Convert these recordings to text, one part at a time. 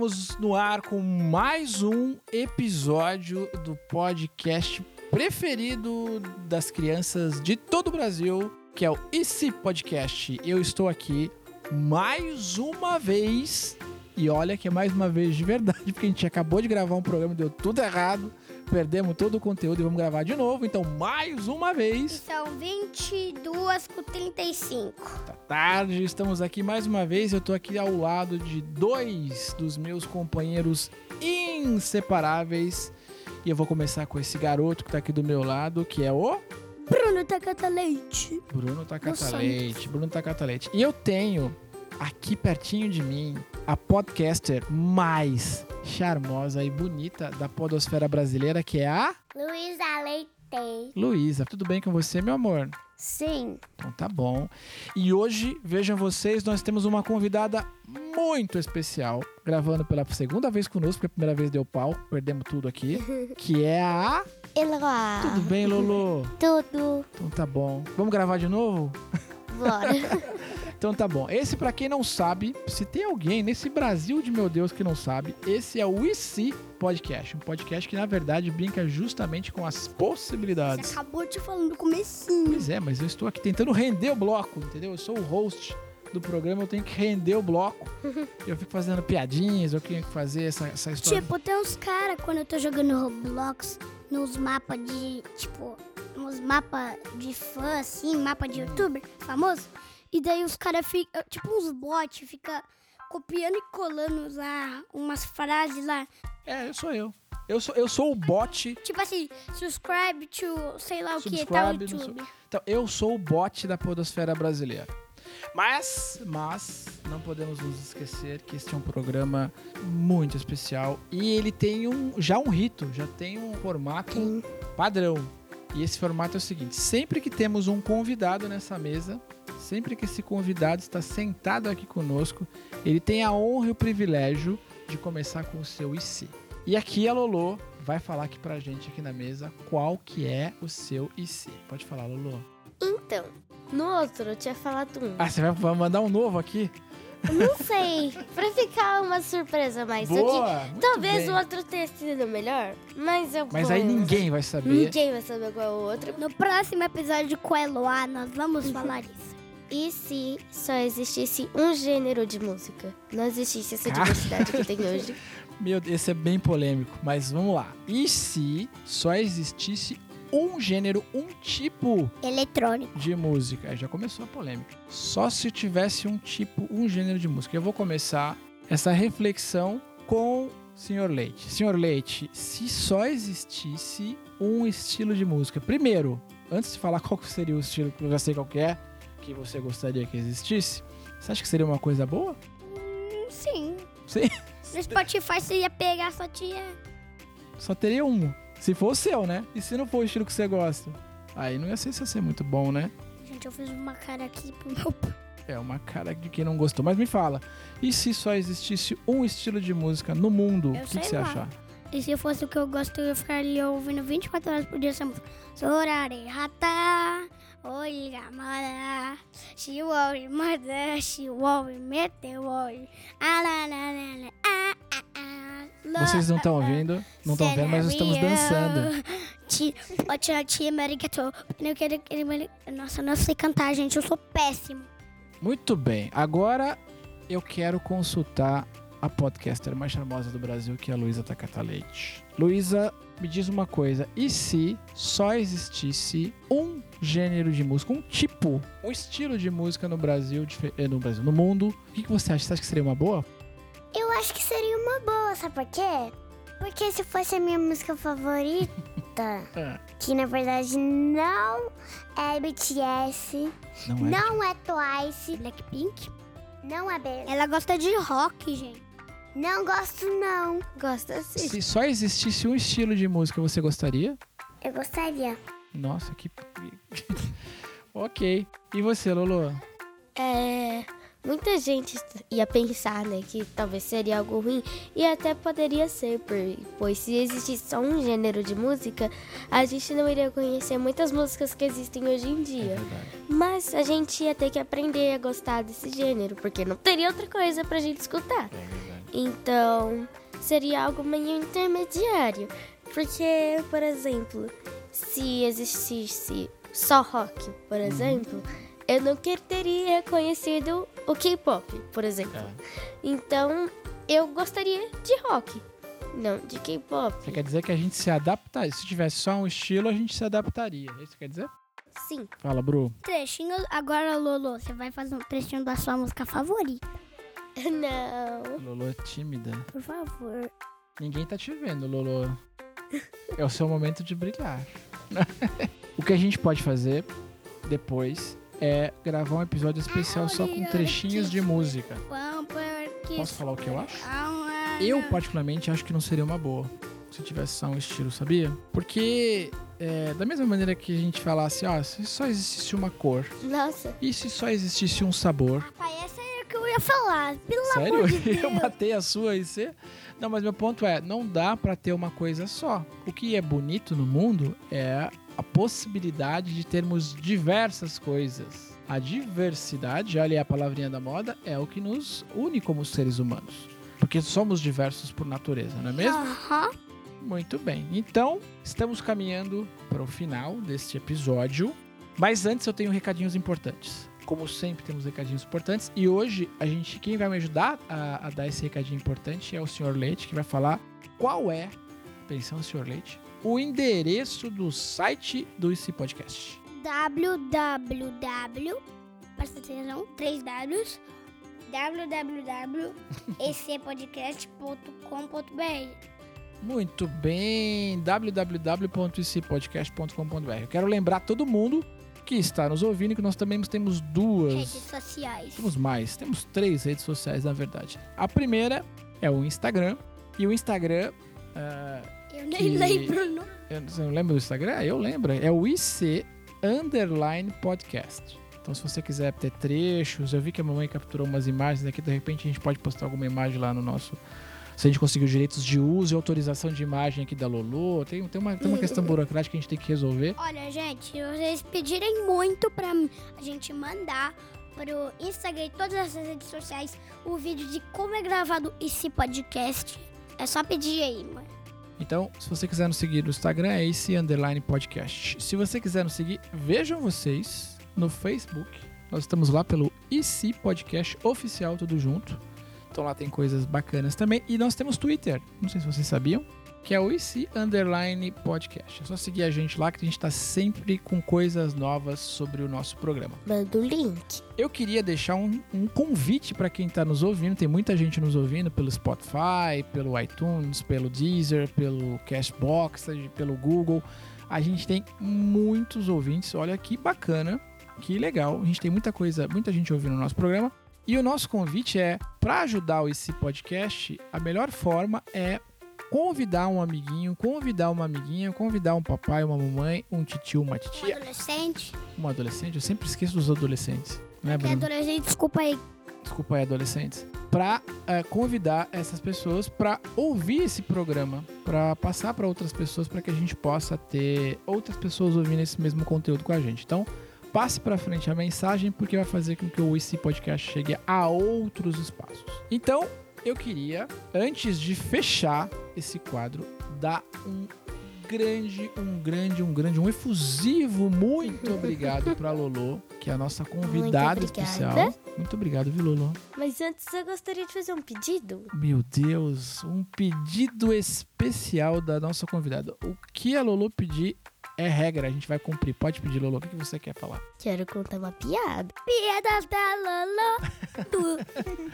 Estamos no ar com mais um episódio do podcast preferido das crianças de todo o Brasil, que é o IC Podcast. Eu estou aqui mais uma vez, e olha que é mais uma vez de verdade, porque a gente acabou de gravar um programa, deu tudo errado, perdemos todo o conteúdo e vamos gravar de novo. Então, mais uma vez. São 22 com 35. Tá tarde, estamos aqui mais uma vez. Eu tô aqui ao lado de dois dos meus companheiros inseparáveis. E eu vou começar com esse garoto que tá aqui do meu lado, que é o Bruno Tacata Leite. Bruno Tacata Nossa. Leite. Bruno Tacata Leite. E eu tenho aqui pertinho de mim a podcaster mais charmosa e bonita da podosfera brasileira, que é a Luísa Leite. Luísa. Tudo bem com você, meu amor? Sim. Então tá bom. E hoje, vejam vocês, nós temos uma convidada muito especial, gravando pela segunda vez conosco, porque a primeira vez deu pau, perdemos tudo aqui, que é a... Eloá. Tudo bem, Lolo? Tudo. Então tá bom. Vamos gravar de novo? Bora. Então tá bom. Esse, pra quem não sabe, se tem alguém nesse Brasil de meu Deus que não sabe, esse é o IC Podcast. Um podcast que, na verdade, brinca justamente com as Você possibilidades. acabou de falar no comecinho. Pois é, mas eu estou aqui tentando render o bloco, entendeu? Eu sou o host do programa, eu tenho que render o bloco. eu fico fazendo piadinhas, eu tenho que fazer essa, essa história. Tipo, tem uns caras quando eu tô jogando Roblox nos mapas de, tipo, nos mapas de fã, assim, mapa de youtuber famoso. E daí os caras ficam, tipo uns bots, fica copiando e colando lá umas frases lá. É, eu sou eu. Eu sou, eu sou o bot. Tipo assim, subscribe to, sei lá o que, tal não YouTube. Então, eu sou o bot da podosfera brasileira. Mas, mas, não podemos nos esquecer que este é um programa muito especial e ele tem um, já um rito, já tem um formato Tem. padrão. E esse formato é o seguinte: sempre que temos um convidado nessa mesa, sempre que esse convidado está sentado aqui conosco, ele tem a honra e o privilégio de começar com o seu IC. E aqui a Lolo vai falar aqui pra gente aqui na mesa qual que é o seu IC. Pode falar, Lolo. Então, no outro eu tinha falado um. Ah, você vai- mandar um novo aqui? Não sei, pra ficar uma surpresa mais. Só Boa! muito talvez bem. o outro tenha sido melhor, mas eu Mas vou- aí ninguém vai saber. Ninguém vai saber qual é o outro. No próximo episódio com a Eloá, nós vamos falar isso. E se só existisse um gênero de música? Não existisse essa diversidade que tem hoje. Meu, esse é bem polêmico, mas vamos lá. E se só existisse um gênero, um tipo Eletrônico. de música? Aí já começou a polêmica. Só se tivesse um tipo, um gênero de música. Eu vou começar essa reflexão com o Senhor Leite. Senhor Leite, se só existisse um estilo de música. Primeiro, antes de falar qual seria o estilo que eu já sei qual que é, que você gostaria que existisse, você acha que seria uma coisa boa? Hum, Sim. Sim. No Spotify você ia pegar só tinha. Só teria um. Se for o seu, né? E se não for o estilo que você gosta? Aí não ia ser, se ia ser muito bom, né? Gente, eu fiz uma cara aqui pro meu pai. É uma cara de quem não gostou. Mas me fala, e se só existisse um estilo de música no mundo? Eu O que, que você lá. acha? E se fosse o que eu gosto, eu ficaria ouvindo 24 horas por dia essa música. Sorare rata, oi gamada, she worry mother, she worry mete worry. Ah, lá, lá, lá, lá, ah, ah, ah, lá, Vocês não estão ouvindo, não estão vendo, mas nós estamos dançando. Nossa, eu não sei cantar, gente. Eu sou péssimo. Muito bem. Agora eu quero consultar a podcaster mais charmosa do Brasil, que é a Luísa Takata Leite. Luísa, me diz uma coisa. E se só existisse um gênero de música, um tipo, um estilo de música no Brasil, eh, no Brasil, no mundo, o que, você acha? Você acha que seria uma boa? Eu acho que seria uma boa, sabe por quê? Porque se fosse a minha música favorita, Ah, que na verdade não é BTS, não é? não é Twice, Blackpink? não é B. Ela gosta de rock, gente. Não gosto não. Gosta assim. Se só existisse um estilo de música, você gostaria? Eu gostaria. Nossa, que. ok. E você, Lolo? É. muita gente ia pensar, né, que talvez seria algo ruim e até poderia ser, pois se existisse só um gênero de música, a gente não iria conhecer muitas músicas que existem hoje em É dia. verdade. Mas a gente ia ter que aprender a gostar desse gênero, porque não teria outra coisa pra gente escutar. É. Então, seria algo meio intermediário. Porque, por exemplo, se existisse só rock, por Uhum. exemplo, eu não teria conhecido o K-pop, por exemplo. É. Então, eu gostaria de rock, não de K-pop. Você quer dizer que a gente se adaptaria? Se tivesse só um estilo, a gente se adaptaria. É isso que quer dizer? Sim. Fala, Bru. Trechinho. Agora, Lolo, você vai fazer um trechinho da sua música favorita. Não. Lolo é tímida. Por favor. Ninguém tá te vendo, Lolo. É o seu momento de brilhar. o que a gente pode fazer depois é gravar um episódio especial só com trechinhos de música. Posso falar o que eu acho? Eu, particularmente, acho que não seria uma boa se tivesse só um estilo, sabia? Porque, é, da mesma maneira que a gente falasse, ó, se só existisse uma cor, Nossa. e se só existisse um sabor, Pai, ia falar. Pelo Sério? amor de Deus. Eu matei a sua e você? Não, mas meu ponto é, não dá pra ter uma coisa só. O que é bonito no mundo é a possibilidade de termos diversas coisas. A diversidade, olha aí a palavrinha da moda, é o que nos une como seres humanos. Porque somos diversos por natureza, não é mesmo? Aham. Muito bem. Então, estamos caminhando para o final deste episódio. Mas antes eu tenho recadinhos importantes. Como sempre, temos recadinhos importantes. E hoje, a gente, quem vai me ajudar a, a dar esse recadinho importante é o Sr. Leite, que vai falar qual é, atenção, Sr. Leite, o endereço do site do IC Podcast. www. Presta atenção, Ws. www.ecpodcast.com.br Muito bem, www.icpodcast.com.br. Eu quero lembrar todo mundo que está nos ouvindo que nós também temos duas Redes sociais. Temos mais, temos três redes sociais, na verdade. A primeira é o Instagram. E o Instagram. ah, Eu nem que- lembro, não. eu- você não lembra do Instagram? Eu lembro. É o IC Underline Podcast. Então, se você quiser ter trechos, eu vi que a mamãe capturou umas imagens aqui. De repente, a gente pode postar alguma imagem lá no nosso. Se a gente conseguir os direitos de uso e autorização de imagem aqui da Lolo. Tem, tem, uma, tem uma questão burocrática que a gente tem que resolver. Olha, gente, vocês pedirem muito pra a gente mandar pro Instagram e todas as redes sociais o vídeo de como é gravado esse podcast. É só pedir aí, mano. Então, se você quiser nos seguir no Instagram, é esse underline podcast. Se você quiser nos seguir, vejam vocês no Facebook. Nós estamos lá pelo IC Podcast Oficial, tudo junto. Então lá tem coisas bacanas também. E nós temos Twitter, não sei se vocês sabiam, que é o IC Underline Podcast. É só seguir a gente lá que a gente está sempre com coisas novas sobre o nosso programa. Manda o link. Eu queria deixar um, um convite para quem está nos ouvindo. Tem muita gente nos ouvindo pelo Spotify, pelo iTunes, pelo Deezer, pelo Cashbox, pelo Google. A gente tem muitos ouvintes. Olha que bacana, que legal. A gente tem muita coisa, muita gente ouvindo o nosso programa. E o nosso convite é para ajudar esse podcast. A melhor forma é convidar um amiguinho, convidar uma amiguinha, convidar um papai, uma mamãe, um tio, uma Um titia, adolescente. um adolescente. Eu sempre esqueço dos adolescentes. Né, É Bruno? adolescente, desculpa aí. desculpa aí, adolescentes, para convidar essas pessoas para ouvir esse programa, para passar para outras pessoas, para que a gente possa ter outras pessoas ouvindo esse mesmo conteúdo com a gente. Então, passe para frente a mensagem, porque vai fazer com que o esse podcast chegue a outros espaços. Então, eu queria, antes de fechar esse quadro, dar um grande, um grande, um grande, um efusivo muito obrigado para Lolo, que é a nossa convidada Muito especial. Muito obrigado, viu, Lolo? Mas antes eu gostaria de fazer um pedido. Meu Deus, um pedido especial da nossa convidada. O que a Lolo pedir é regra, a gente vai cumprir. Pode pedir, Lolo. O que você quer falar? Quero contar uma piada. Piadas da Lolo.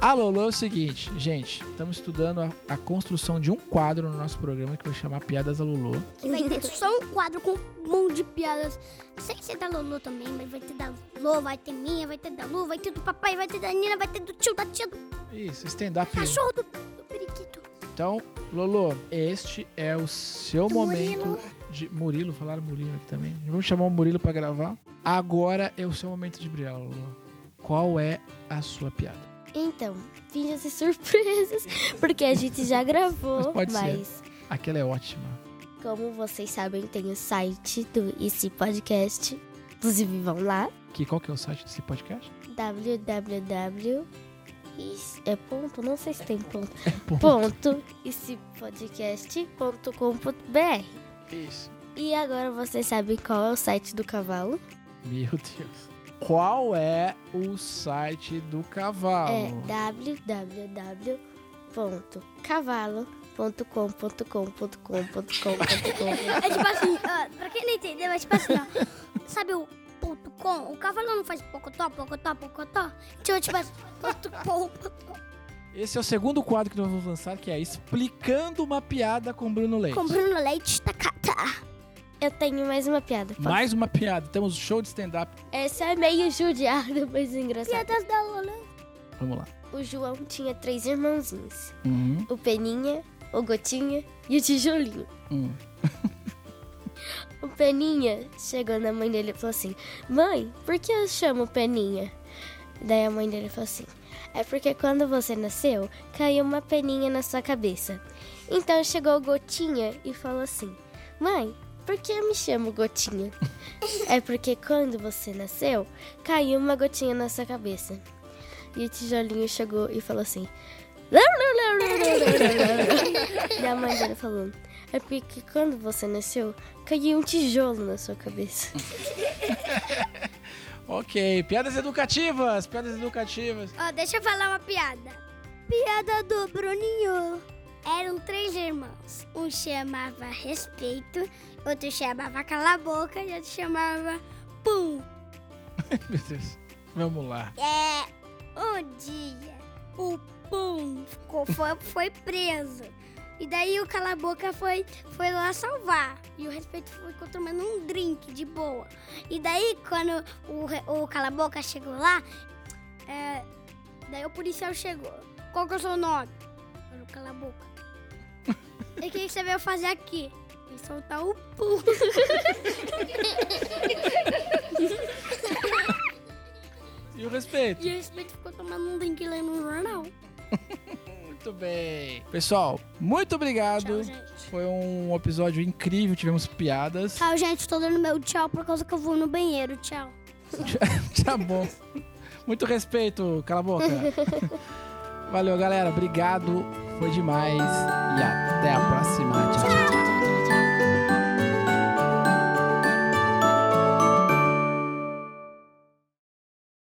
A Lolo é o seguinte, gente, estamos estudando a, a construção de um quadro no nosso programa que vai chamar Piadas da Lolo. Que vai ter só um quadro com um monte de piadas. Sem ser da Lolo também, mas vai ter da Lolo, vai ter minha, vai ter da Lu, vai ter do papai, vai ter da Nina, vai ter do tio, da tia, do Isso, stand-up. cachorro, do, do periquito. Então, Lolo, este é o seu momento. De. Murilo, falaram Murilo aqui também. Vamos chamar o Murilo pra gravar. Agora é o seu momento de brilhar, qual é a sua piada. Então, finja-se surpresas, porque a gente já gravou, Mas pode ser. mas Aquela é ótima. como vocês sabem, tem o site do IC Podcast. Inclusive, vão lá, Que, qual que é o site desse podcast? www. É ponto? Não sei se tem ponto. É ponto. Ponto icpodcast.com.br. Isso. E agora vocês sabem qual é o site do cavalo? Meu Deus. Qual é o site do cavalo? É www.cavalo.com.com.com.com.com. É tipo assim, ah, pra quem não entendeu, é tipo assim, ó. Sabe o ponto com? O cavalo não faz pocotó, pocotó, pocotó? Então, tipo assim, ponto com, ponto Esse é o segundo quadro que nós vamos lançar, que é Explicando uma Piada com Bruno Leite. com Bruno Leite, tacata. Eu tenho mais uma piada. posso? Mais uma piada. Temos show de stand-up. Essa é meio judiada, mas engraçada. Piadas da Lola. Vamos lá. O João tinha três irmãozinhos. Uhum. O Peninha, o Gotinha e o Tijolinho. Hum. O Peninha chegou na mãe dele e falou assim: Mãe, por que eu chamo Peninha? Daí a mãe dele falou assim: É porque quando você nasceu, caiu uma peninha na sua cabeça. Então chegou Gotinha e falou assim: Mãe, por que eu me chamo Gotinha? é porque quando você nasceu, caiu uma gotinha na sua cabeça. E o tijolinho chegou e falou assim: e a mãe dele falou: É porque quando você nasceu, caiu um tijolo na sua cabeça. Ok, piadas educativas. Piadas educativas. Ó, deixa eu falar uma piada. Piada do Bruninho. Eram três irmãos. Um chamava Respeito, outro chamava Cala a Boca e outro chamava Pum. Meu Deus. Vamos lá. É, um dia o Pum ficou, foi, foi preso. E daí o Cala Boca foi, foi lá salvar. E o Respeito ficou tomando um drink de boa. E daí quando o, o Cala Boca chegou lá, é, daí o policial chegou. Qual que é o seu nome? Era o Cala a Boca. E o que você veio fazer aqui? Vim soltar o Pum. E o respeito? E o Respeito ficou tomando um drink lendo um jornal. Muito bem. Pessoal, muito obrigado. Tchau, gente. Foi um episódio incrível, tivemos piadas. Tchau, gente. Tô dando meu tchau por causa que eu vou no banheiro. Tchau. tá bom. Muito respeito, cala a boca. Valeu, galera. Obrigado. Foi demais. E até a próxima. Tchau, tchau.